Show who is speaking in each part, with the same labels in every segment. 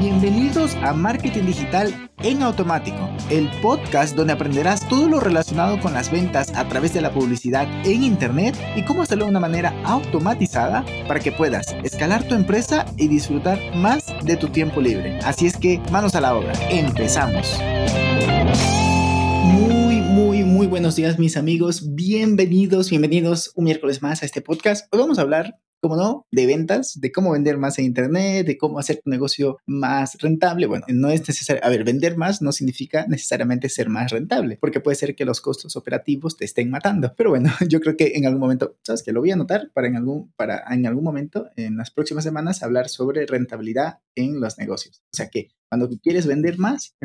Speaker 1: Bienvenidos a Marketing Digital en Automático, el podcast donde aprenderás todo lo relacionado con las ventas a través de la publicidad en Internet y cómo hacerlo de una manera automatizada para que puedas escalar tu empresa y disfrutar más de tu tiempo libre. Así es que manos a la obra, empezamos. Muy, muy, muy buenos días mis amigos, bienvenidos, bienvenidos un miércoles más a este podcast. Hoy vamos a hablar como no, de ventas, de cómo vender más en Internet, de cómo hacer tu negocio más rentable. Bueno, no es necesario, a ver, vender más no significa necesariamente ser más rentable, porque puede ser que los costos operativos te estén matando. Pero bueno, yo creo que en algún momento, ¿sabes que Lo voy a anotar para en algún, para en algún momento, en las próximas semanas, hablar sobre rentabilidad en los negocios. O sea que cuando quieres vender más,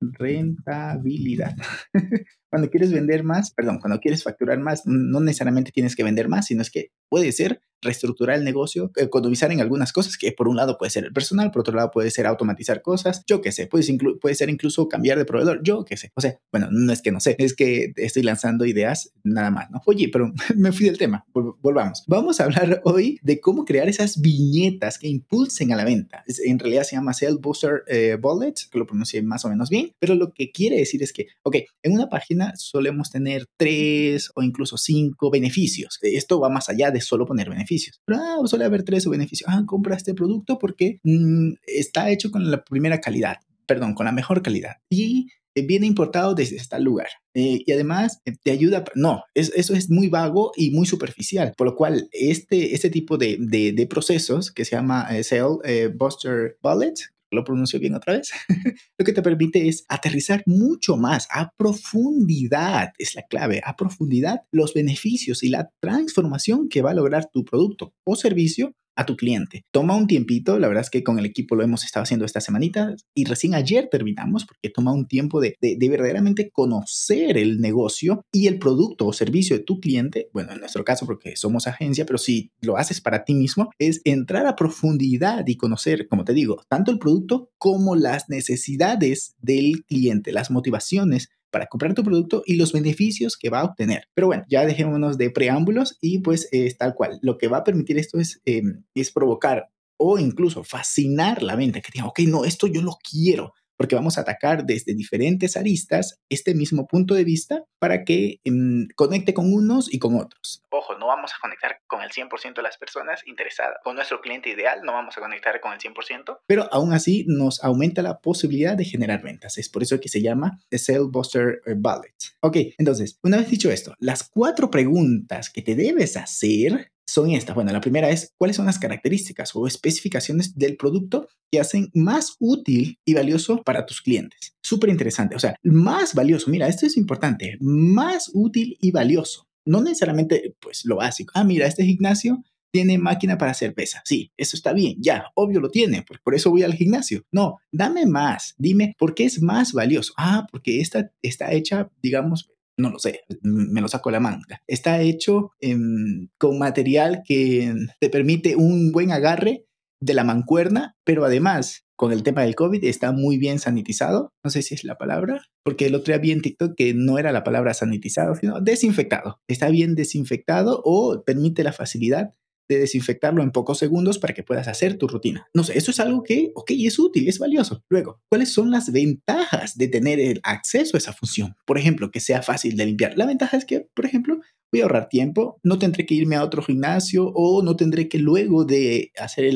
Speaker 1: rentabilidad. cuando quieres vender más, perdón, cuando quieres facturar más, no necesariamente tienes que vender más, sino es que puede ser reestructurar el negocio, economizar en algunas cosas, que por un lado puede ser el personal, por otro lado puede ser automatizar cosas, yo qué sé, puede, puede ser incluso cambiar de proveedor, yo qué sé. O sea, bueno, no es que no sé, es que estoy lanzando ideas nada más, ¿no? Oye, pero me fui del tema, volvamos. Vamos a hablar hoy de cómo crear esas viñetas que impulsen a la venta. En realidad se llama Sales Booster eh, Bullets, que lo pronuncié más o menos bien, pero lo que quiere decir es que, ok, en una página solemos tener tres o incluso cinco beneficios. Esto va más allá de solo poner beneficios pero, ah, suele haber tres beneficios. Ah, compra este producto porque mm, está hecho con la primera calidad, perdón, con la mejor calidad. Y eh, viene importado desde este lugar. Eh, y además eh, te ayuda, no, eso es muy vago y muy superficial, por lo cual este, este tipo de, de, procesos que se llama Sale Buster Bullet, lo pronuncio bien otra vez, lo que te permite es aterrizar mucho más a profundidad, es la clave, a profundidad los beneficios y la transformación que va a lograr tu producto o servicio a tu cliente. Toma un tiempito, la verdad es que con el equipo lo hemos estado haciendo esta semanita y recién ayer terminamos porque toma un tiempo de, de, verdaderamente conocer el negocio y el producto o servicio de tu cliente. Bueno, en nuestro caso porque somos agencia, pero si lo haces para ti mismo, es entrar a profundidad y conocer, como te digo, tanto el producto como las necesidades del cliente, las motivaciones para comprar tu producto y los beneficios que va a obtener. Pero bueno, ya dejémonos de preámbulos y pues es tal cual. Lo que va a permitir esto es, em, es provocar o incluso fascinar la venta, que diga, ok, no, esto yo lo quiero porque vamos a atacar desde diferentes aristas este mismo punto de vista para que em, conecte con unos y con otros. No vamos a conectar con el 100% de las personas interesadas. Con nuestro cliente ideal no vamos a conectar con el 100%, pero aún así nos aumenta la posibilidad de generar ventas. Es por eso que se llama The Sale Buster eh, Bullet. Ok, entonces, una vez dicho esto, las cuatro preguntas que te debes hacer son estas. Bueno, la primera es cuáles son las características o especificaciones del producto que hacen más útil y valioso para tus clientes. Súper interesante. O sea, más valioso. Mira, esto es importante. Más útil y valioso. No necesariamente, pues, lo básico. Ah, mira, este gimnasio tiene máquina para hacer pesas. Sí, eso está bien, ya, obvio lo tiene, por, eso voy al gimnasio. No, dame más, dime por qué es más valioso. Ah, porque esta está hecha, digamos, no lo sé, me lo saco la manga. Está hecho con material que te permite un buen agarre de la mancuerna, pero además con el tema del COVID está muy bien sanitizado. No sé si es la palabra, porque el otro día vi en TikTok que no era la palabra sanitizado, sino desinfectado. Está bien desinfectado o permite la facilidad de desinfectarlo en pocos segundos para que puedas hacer tu rutina. No sé, eso es algo que, ok, es útil, es valioso. Luego, ¿cuáles son las ventajas de tener el acceso a esa función? Por ejemplo, que sea fácil de limpiar. La ventaja es que, por ejemplo, voy a ahorrar tiempo, no tendré que irme a otro gimnasio o no tendré que luego de hacer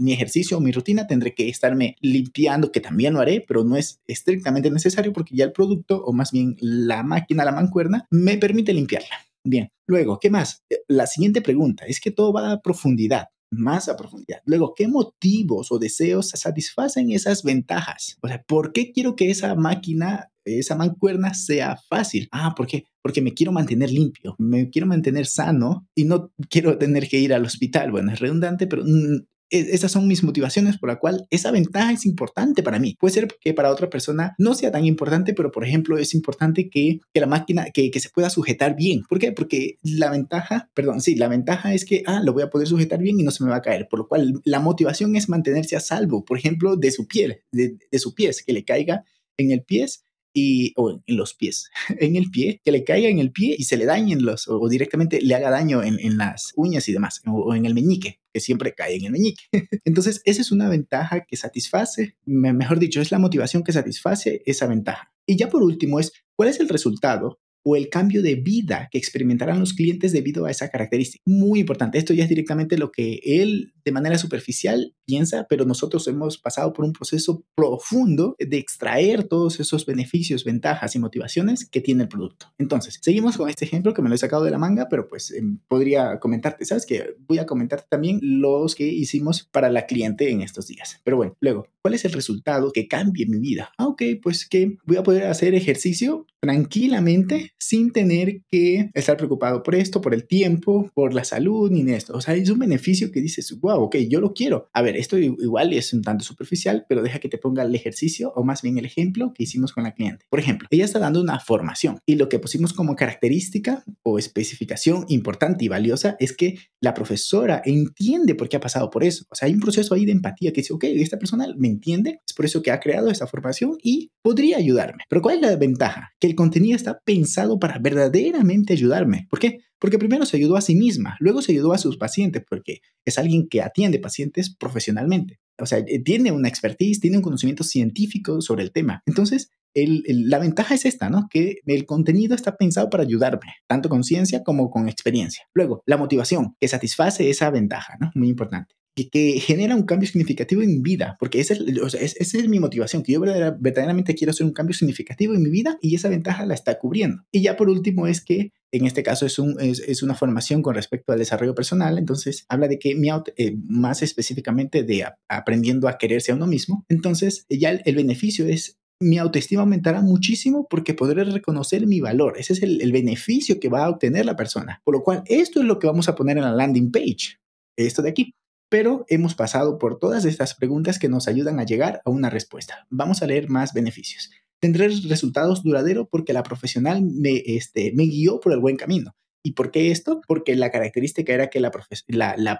Speaker 1: mi ejercicio o mi rutina, tendré que estarme limpiando, que también lo haré, pero no es estrictamente necesario porque ya el producto o más bien la máquina, la mancuerna, me permite limpiarla. Bien, luego, ¿qué más? Eh, la siguiente pregunta es que todo va a profundidad, más a profundidad. Luego, ¿qué motivos o deseos satisfacen esas ventajas? O sea, ¿por qué quiero que esa máquina, esa mancuerna sea fácil? Ah, ¿por qué? Porque me quiero mantener limpio, me quiero mantener sano y no quiero tener que ir al hospital. Bueno, es redundante, pero mm, esas son mis motivaciones por la cual esa ventaja es importante para mí. Puede ser que para otra persona no sea tan importante, pero por ejemplo es importante que, que la máquina, que, que, se pueda sujetar bien. ¿Por qué? Porque la ventaja, perdón, sí, la ventaja es que, ah, lo voy a poder sujetar bien y no se me va a caer. Por lo cual la motivación es mantenerse a salvo, por ejemplo, de su piel, de, de su pies, que le caiga en el pies y, o en los pies, en el pie, que le caiga en el pie y se le dañen los, o directamente le haga daño en, en las uñas y demás, o, en el meñique, que siempre cae en el meñique. Entonces, esa es una ventaja que satisface, mejor dicho, es la motivación que satisface esa ventaja. Y ya por último es, ¿cuál es el resultado o el cambio de vida que experimentarán los clientes debido a esa característica. Muy importante, esto ya es directamente lo que él de manera superficial piensa, pero nosotros hemos pasado por un proceso profundo de extraer todos esos beneficios, ventajas y motivaciones que tiene el producto. Entonces, seguimos con este ejemplo que me lo he sacado de la manga, pero pues em, podría comentarte, ¿sabes? Que voy a comentarte también los que hicimos para la cliente en estos días. Pero bueno, luego, ¿cuál es el resultado que cambie mi vida? Ah, ok, pues que voy a poder hacer ejercicio tranquilamente sin tener que estar preocupado por esto, por el tiempo, por la salud, ni esto. O sea, es un beneficio que dices, wow, ok, yo lo quiero. A ver, esto igual es un tanto superficial, pero deja que te ponga el ejercicio o más bien el ejemplo que hicimos con la cliente. Por ejemplo, ella está dando una formación y lo que pusimos como característica o especificación importante y valiosa es que la profesora entiende por qué ha pasado por eso. O sea, hay un proceso ahí de empatía que dice, ok, esta persona me entiende, es por eso que ha creado esta formación y podría ayudarme. Pero ¿cuál es la ventaja? Que el contenido está pensado para verdaderamente ayudarme. ¿Por qué? Porque primero se ayudó a sí misma, luego se ayudó a sus pacientes, porque es alguien que atiende pacientes profesionalmente. O sea, eh, tiene una expertise, tiene un conocimiento científico sobre el tema. Entonces, la ventaja es esta, ¿no? Que el contenido está pensado para ayudarme, tanto con ciencia como con experiencia. Luego, la motivación, que satisface esa ventaja, ¿no? Muy importante que, genera un cambio significativo en mi vida, porque esa es, esa es mi motivación, que yo verdaderamente quiero hacer un cambio significativo en mi vida y esa ventaja la está cubriendo. Y ya por último es que en este caso es, un, es, una formación con respecto al desarrollo personal, entonces habla de que mi eh, más específicamente de aprendiendo a quererse a uno mismo, entonces ya el, beneficio es mi autoestima aumentará muchísimo porque podré reconocer mi valor. Ese es el, el, beneficio que va a obtener la persona. Por lo cual, esto es lo que vamos a poner en la landing page. Esto de aquí pero hemos pasado por todas estas preguntas que nos ayudan a llegar a una respuesta. Vamos a leer más beneficios. Tendré resultados duraderos porque la profesional me, este, me guió por el buen camino. ¿Y por qué esto? Porque la característica era que la,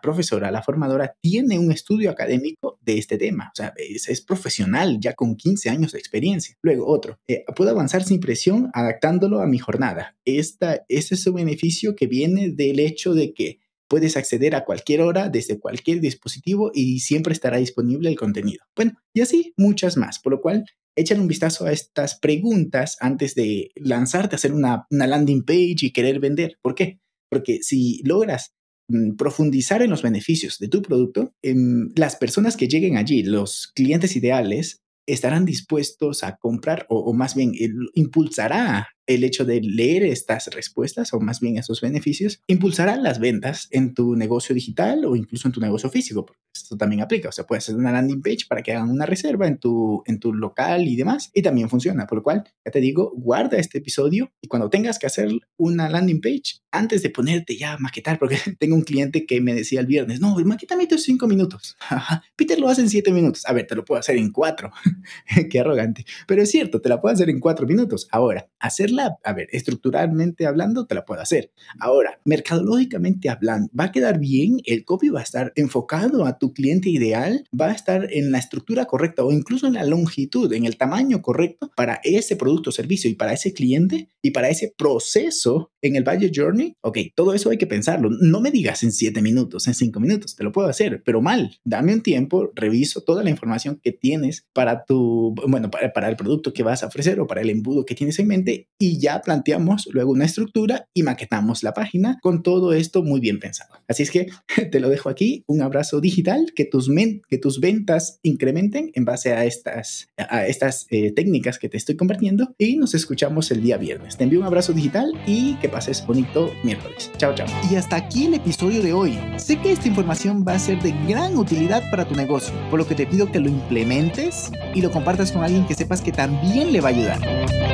Speaker 1: profesora, la formadora, tiene un estudio académico de este tema. O sea, es, profesional ya con 15 años de experiencia. Luego, otro, eh, puedo avanzar sin presión adaptándolo a mi jornada. Esta, ese es un beneficio que viene del hecho de que Puedes acceder a cualquier hora desde cualquier dispositivo y siempre estará disponible el contenido. Bueno, y así muchas más, por lo cual échale un vistazo a estas preguntas antes de lanzarte a hacer una, landing page y querer vender. ¿Por qué? Porque si logras mm, profundizar en los beneficios de tu producto, em, las personas que lleguen allí, los clientes ideales, estarán dispuestos a comprar o, más bien impulsará el hecho de leer estas respuestas o más bien esos beneficios impulsará las ventas en tu negocio digital o incluso en tu negocio físico, esto también aplica. O sea, puedes hacer una landing page para que hagan una reserva en tu, en tu local y demás, y también funciona. Por lo cual, ya te digo, guarda este episodio y cuando tengas que hacer una landing page, antes de ponerte ya a maquetar, porque tengo un cliente que me decía el viernes, no, maquetame estos cinco minutos. Peter lo hace en siete minutos. A ver, te lo puedo hacer en cuatro. Qué arrogante. Pero es cierto, te la puedo hacer en cuatro minutos. Ahora, hacerla a ver, estructuralmente hablando, te la puedo hacer. Ahora, mercadológicamente hablando, va a quedar bien, el copy va a estar enfocado a tu cliente ideal, va a estar en la estructura correcta o incluso en la longitud, en el tamaño correcto para ese producto o servicio y para ese cliente y para ese proceso en el Budget Journey. Ok, todo eso hay que pensarlo. No me digas en siete minutos, en cinco minutos, te lo puedo hacer, pero mal. Dame un tiempo, reviso toda la información que tienes para tu, bueno, para, para el producto que vas a ofrecer o para el embudo que tienes en mente y y ya planteamos luego una estructura y maquetamos la página con todo esto muy bien pensado. Así es que te lo dejo aquí, un abrazo digital, que tus, que tus ventas incrementen en base a estas, a estas eh, técnicas que te estoy compartiendo y nos escuchamos el día viernes. Te envío un abrazo digital y que pases bonito miércoles. Chao, chao. Y hasta aquí el episodio de hoy. Sé que esta información va a ser de gran utilidad para tu negocio, por lo que te pido que lo implementes y lo compartas con alguien que sepas que también le va a ayudar.